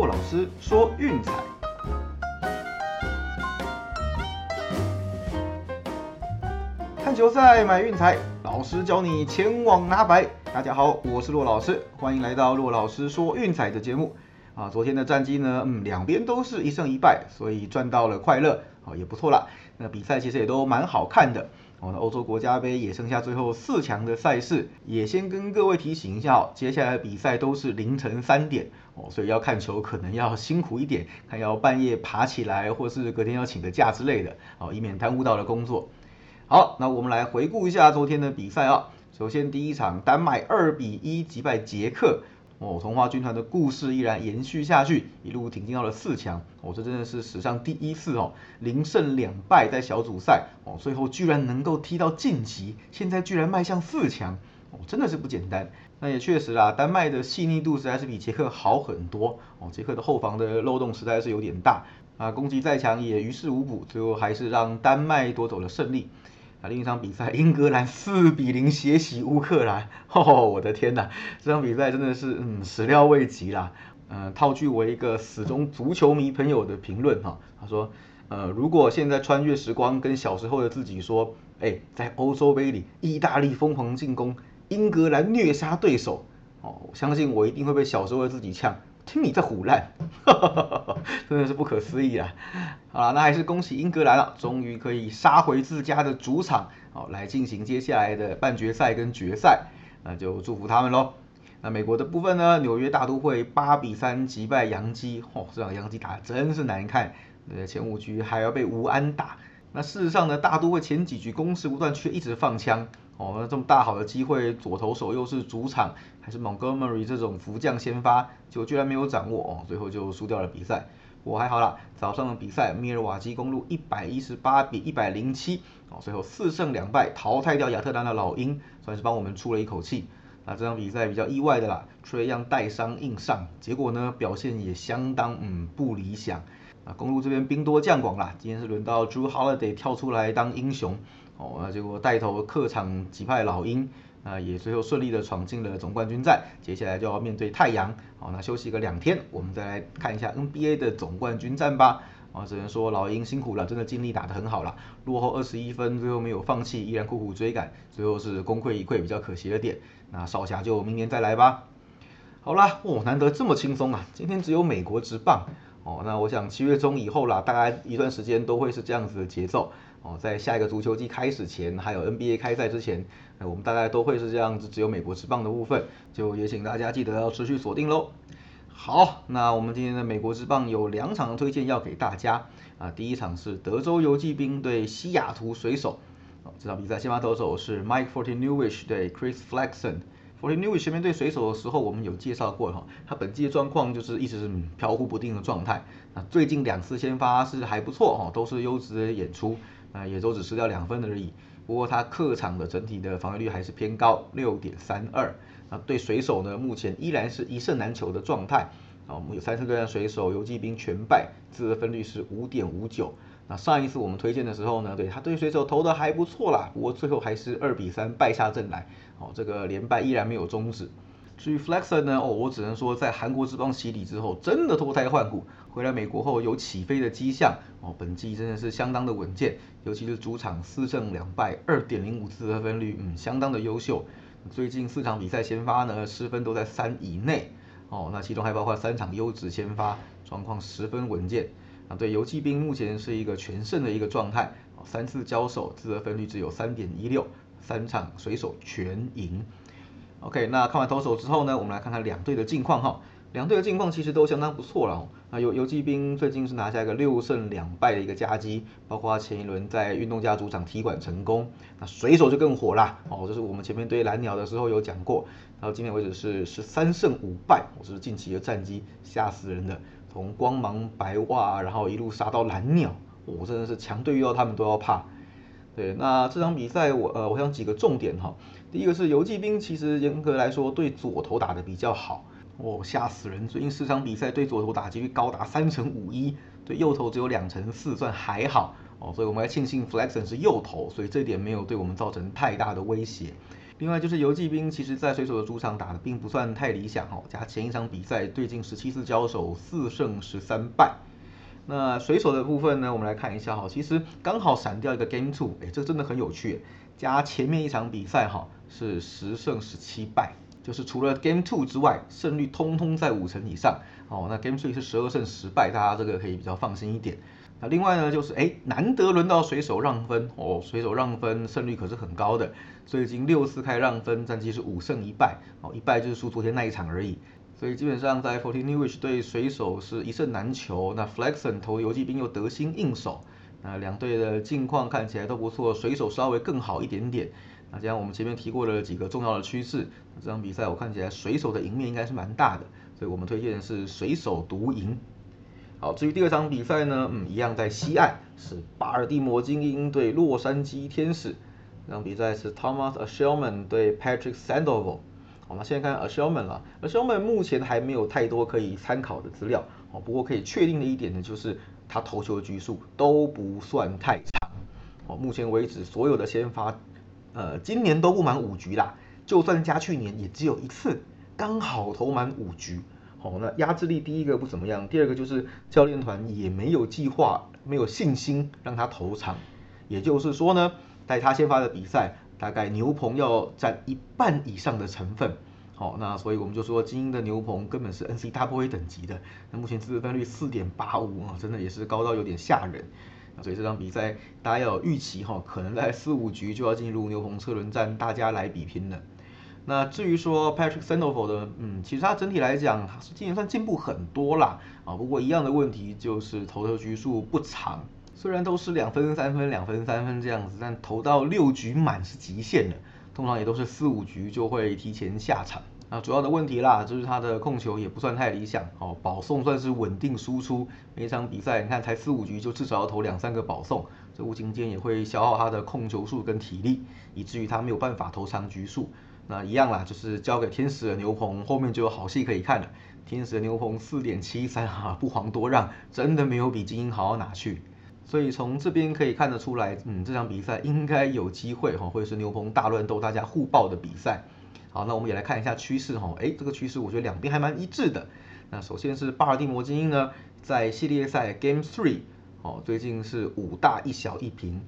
骆老师说运彩。看球赛买运彩，老师教你前往拿白。大家好，我是骆老师，欢迎来到骆老师说运彩的节目。啊，昨天的战绩呢，嗯，两边都是一胜一败，所以赚到了快乐，啊，也不错啦。那比赛其实也都蛮好看的。哦，那欧洲国家杯也剩下最后四强的赛事，也先跟各位提醒一下哦，接下来的比赛都是凌晨三点哦，所以要看球可能要辛苦一点，看要半夜爬起来，或是隔天要请个假之类的哦，以免耽误到了工作。好，那我们来回顾一下昨天的比赛啊。首先第一场，丹麦二比一击败捷克。哦，童话军团的故事依然延续下去，一路挺进到了四强。哦，这真的是史上第一次哦，零胜两败在小组赛哦，最后居然能够踢到晋级，现在居然迈向四强，哦，真的是不简单。那也确实啦，丹麦的细腻度实在是比捷克好很多。哦，捷克的后防的漏洞实在是有点大，啊，攻击再强也于事无补，最后还是让丹麦夺走了胜利。啊，另一场比赛，英格兰四比零血洗乌克兰，哦，我的天呐，这场比赛真的是，嗯，始料未及啦。嗯，套句我一个死忠足球迷朋友的评论哈，他说，呃，如果现在穿越时光，跟小时候的自己说，哎，在欧洲杯里，意大利疯狂进攻，英格兰虐杀对手，哦，我相信我一定会被小时候的自己呛。听你在胡乱，真的是不可思议啊！好了，那还是恭喜英格兰了，终于可以杀回自家的主场，好来进行接下来的半决赛跟决赛，那就祝福他们喽。那美国的部分呢？纽约大都会八比三击败洋基，嚯，这场洋基打的真是难看，呃，前五局还要被吴安打。那事实上呢，大都会前几局攻势不断，却一直放枪。哦，那这么大好的机会，左投手又是主场，还是 Montgomery 这种福将先发，就居然没有掌握哦，最后就输掉了比赛。我还好啦，早上的比赛，密尔瓦基公路一百一十八比一百零七，哦，最后四胜两败淘汰掉亚特兰大老鹰，算是帮我们出了一口气。那这场比赛比较意外的啦，Trey Young 带伤硬上，结果呢表现也相当嗯不理想。啊，公路这边兵多将广啦，今天是轮到 Drew Holiday 跳出来当英雄。哦，那结果带头客场击败老鹰，啊，也最后顺利的闯进了总冠军战。接下来就要面对太阳，好，那休息个两天，我们再来看一下 NBA 的总冠军战吧。啊，只能说老鹰辛苦了，真的尽力打得很好了，落后二十一分，最后没有放弃，依然苦苦追赶，最后是功亏一篑，比较可惜的点。那少侠就明年再来吧。好啦，哦，难得这么轻松啊，今天只有美国直棒。哦，那我想七月中以后啦，大概一段时间都会是这样子的节奏。哦，在下一个足球季开始前，还有 NBA 开赛之前，我们大概都会是这样子，只有美国职棒的部分，就也请大家记得要持续锁定喽。好，那我们今天的美国职棒有两场推荐要给大家啊，第一场是德州游骑兵对西雅图水手，哦，这场比赛先发投手是 Mike Forty Newish 对 Chris Flexen。F o r t y n e w 前面对水手的时候，我们有介绍过哈，他本季的状况就是一直是飘忽不定的状态，那最近两次先发是还不错哈，都是优质的演出。啊，也都只失掉两分而已。不过他客场的整体的防御率还是偏高，六点三二。那对水手呢，目前依然是一胜难求的状态。啊，我们有三次对战水手，游击兵全败，自得分率是五点五九。那上一次我们推荐的时候呢，对他对水手投的还不错啦，不过最后还是二比三败下阵来。哦，这个连败依然没有终止。至于 Flexer 呢，哦，我只能说在韩国之邦洗礼之后，真的脱胎换骨，回来美国后有起飞的迹象。哦，本季真的是相当的稳健，尤其是主场四胜两败，二点零五次得分率，嗯，相当的优秀。最近四场比赛先发呢，失分都在三以内。哦，那其中还包括三场优质先发，状况十分稳健。啊，对游击兵目前是一个全胜的一个状态。三次交手自得分率只有三点一六，三场水手全赢。OK，那看完投手之后呢，我们来看看两队的近况哈。两队的近况其实都相当不错了。那游游击兵最近是拿下一个六胜两败的一个佳绩，包括前一轮在运动家主场踢馆成功。那水手就更火啦，哦，这是我们前面对蓝鸟的时候有讲过，到今天为止是是三胜五败，我是近期的战绩吓死人的，从光芒白袜然后一路杀到蓝鸟，我真的是强队遇到他们都要怕。对，那这场比赛我呃我想几个重点哈。第一个是游击兵，其实严格来说对左投打的比较好，哦吓死人！最近四场比赛对左投打击率高达三成五一，对右投只有两成四，算还好哦。所以我们要庆幸 Flexon 是右投，所以这点没有对我们造成太大的威胁。另外就是游骑兵，其实在水手的主场打的并不算太理想哦，加前一场比赛最近十七次交手四胜十三败。那水手的部分呢，我们来看一下哈，其实刚好闪掉一个 Game Two，哎，这真的很有趣，加前面一场比赛哈是十胜十七败，就是除了 Game Two 之外，胜率通通在五成以上哦。那 Game Three 是十二胜十败，大家这个可以比较放心一点。那另外呢，就是哎，难得轮到水手让分哦，水手让分胜率可是很高的，最近六次开让分，战绩是五胜一败哦，一败就是输昨天那一场而已，所以基本上在 Forty Newich 对水手是一胜难求。那 Flexon 投游击兵又得心应手，那两队的近况看起来都不错，水手稍微更好一点点。那这样我们前面提过了几个重要的趋势，这场比赛我看起来水手的赢面应该是蛮大的，所以我们推荐的是水手独赢。好，至于第二场比赛呢，嗯，一样在西岸，是巴尔的摩精英对洛杉矶天使。这场比赛是 Thomas a s h e l m a n 对 Patrick Sandoval。好，那现在看 a s h e l m a n 了 a s h e l m a n 目前还没有太多可以参考的资料。哦，不过可以确定的一点呢，就是他投球的局数都不算太长。哦，目前为止所有的先发，呃，今年都不满五局啦，就算加去年也只有一次，刚好投满五局。好，那压制力第一个不怎么样，第二个就是教练团也没有计划、没有信心让他投场，也就是说呢，在他先发的比赛，大概牛棚要占一半以上的成分。好，那所以我们就说精英的牛棚根本是 NCAA 等级的，那目前自分率四点八五啊，真的也是高到有点吓人。所以这场比赛大家要有预期哈，可能在四五局就要进入牛棚车轮战，大家来比拼了。那至于说 Patrick Sandoval 的，嗯，其实他整体来讲是今年算进步很多啦，啊，不过一样的问题就是投球局数不长，虽然都是两分三分两分三分这样子，但投到六局满是极限的，通常也都是四五局就会提前下场。那主要的问题啦，就是他的控球也不算太理想，哦，保送算是稳定输出，每场比赛你看才四五局就至少要投两三个保送，这无形间也会消耗他的控球数跟体力，以至于他没有办法投长局数。那一样啦，就是交给天使的牛棚，后面就有好戏可以看了。天使的牛棚四点七三哈，不遑多让，真的没有比精英好到哪去。所以从这边可以看得出来，嗯，这场比赛应该有机会哈，会是牛棚大乱斗，大家互爆的比赛。好，那我们也来看一下趋势哈，哎，这个趋势我觉得两边还蛮一致的。那首先是巴尔的摩精英呢，在系列赛 Game Three，哦，最近是五大一小一平，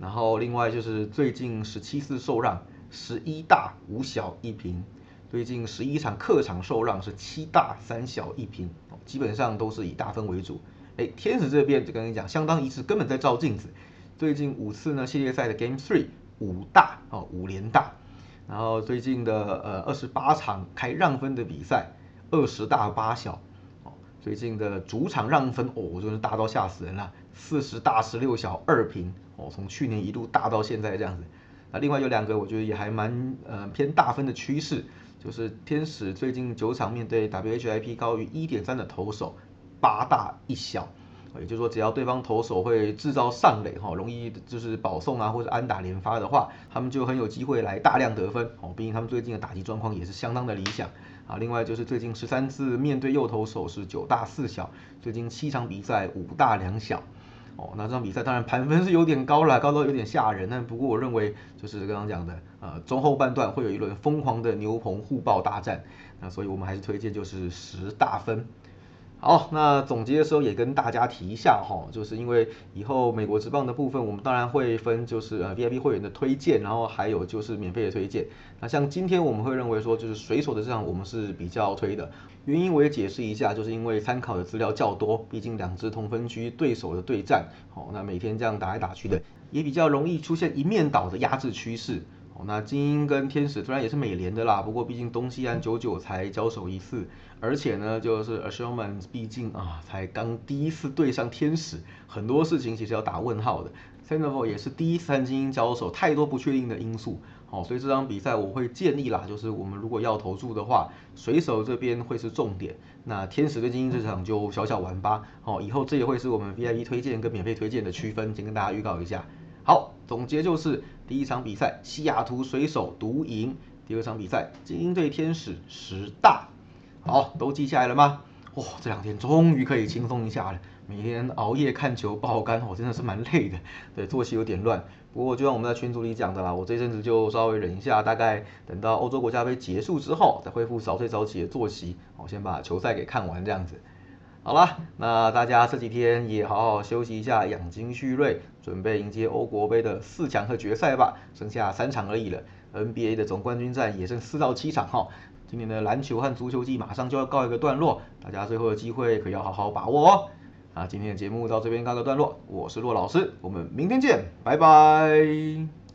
然后另外就是最近十七次受让。十一大五小一平，最近十一场客场受让是七大三小一平，基本上都是以大分为主。哎，天使这边就跟你讲，相当一致，根本在照镜子。最近五次呢，系列赛的 Game Three 五大哦五连大，然后最近的呃二十八场开让分的比赛，二十大八小哦，最近的主场让分哦，真是大到吓死人了，四十大十六小二平哦，从去年一路大到现在这样子。那另外有两个，我觉得也还蛮呃偏大分的趋势，就是天使最近九场面对 WHIP 高于一点三的投手，八大一小，也就是说只要对方投手会制造上垒哈，容易就是保送啊或者安打连发的话，他们就很有机会来大量得分哦。毕竟他们最近的打击状况也是相当的理想啊。另外就是最近十三次面对右投手是九大四小，最近七场比赛五大两小。哦，那这场比赛当然盘分是有点高了，高到有点吓人。但不过我认为就是刚刚讲的，呃，中后半段会有一轮疯狂的牛棚互爆大战。那所以我们还是推荐就是十大分。好，那总结的时候也跟大家提一下哈，就是因为以后美国职棒的部分，我们当然会分就是呃 VIP 会员的推荐，然后还有就是免费的推荐。那像今天我们会认为说就是水手的这场我们是比较推的，原因我也解释一下，就是因为参考的资料较多，毕竟两支同分区对手的对战，好，那每天这样打来打去的，也比较容易出现一面倒的压制趋势。哦，那精英跟天使虽然也是美联的啦，不过毕竟东西岸久久才交手一次，而且呢，就是 a s h e r m a n 毕竟啊才刚第一次对上天使，很多事情其实要打问号的。Sandoval 也是第一次和精英交手，太多不确定的因素。好，所以这场比赛我会建议啦，就是我们如果要投注的话，水手这边会是重点，那天使对精英这场就小小玩吧。好，以后这也会是我们 VIP 推荐跟免费推荐的区分，先跟大家预告一下。好，总结就是第一场比赛西雅图水手独赢，第二场比赛精英对天使十大，好，都记下来了吗？哇，这两天终于可以轻松一下了，每天熬夜看球爆肝，我真的是蛮累的，对，作息有点乱。不过就像我们在群组里讲的啦，我这阵子就稍微忍一下，大概等到欧洲国家杯结束之后，再恢复早睡早起的作息，我先把球赛给看完这样子。好了，那大家这几天也好好休息一下，养精蓄锐，准备迎接欧国杯的四强和决赛吧，剩下三场而已了。NBA 的总冠军战也剩四到七场哈。今年的篮球和足球季马上就要告一个段落，大家最后的机会可要好好把握哦。啊，今天的节目到这边告个段落，我是骆老师，我们明天见，拜拜。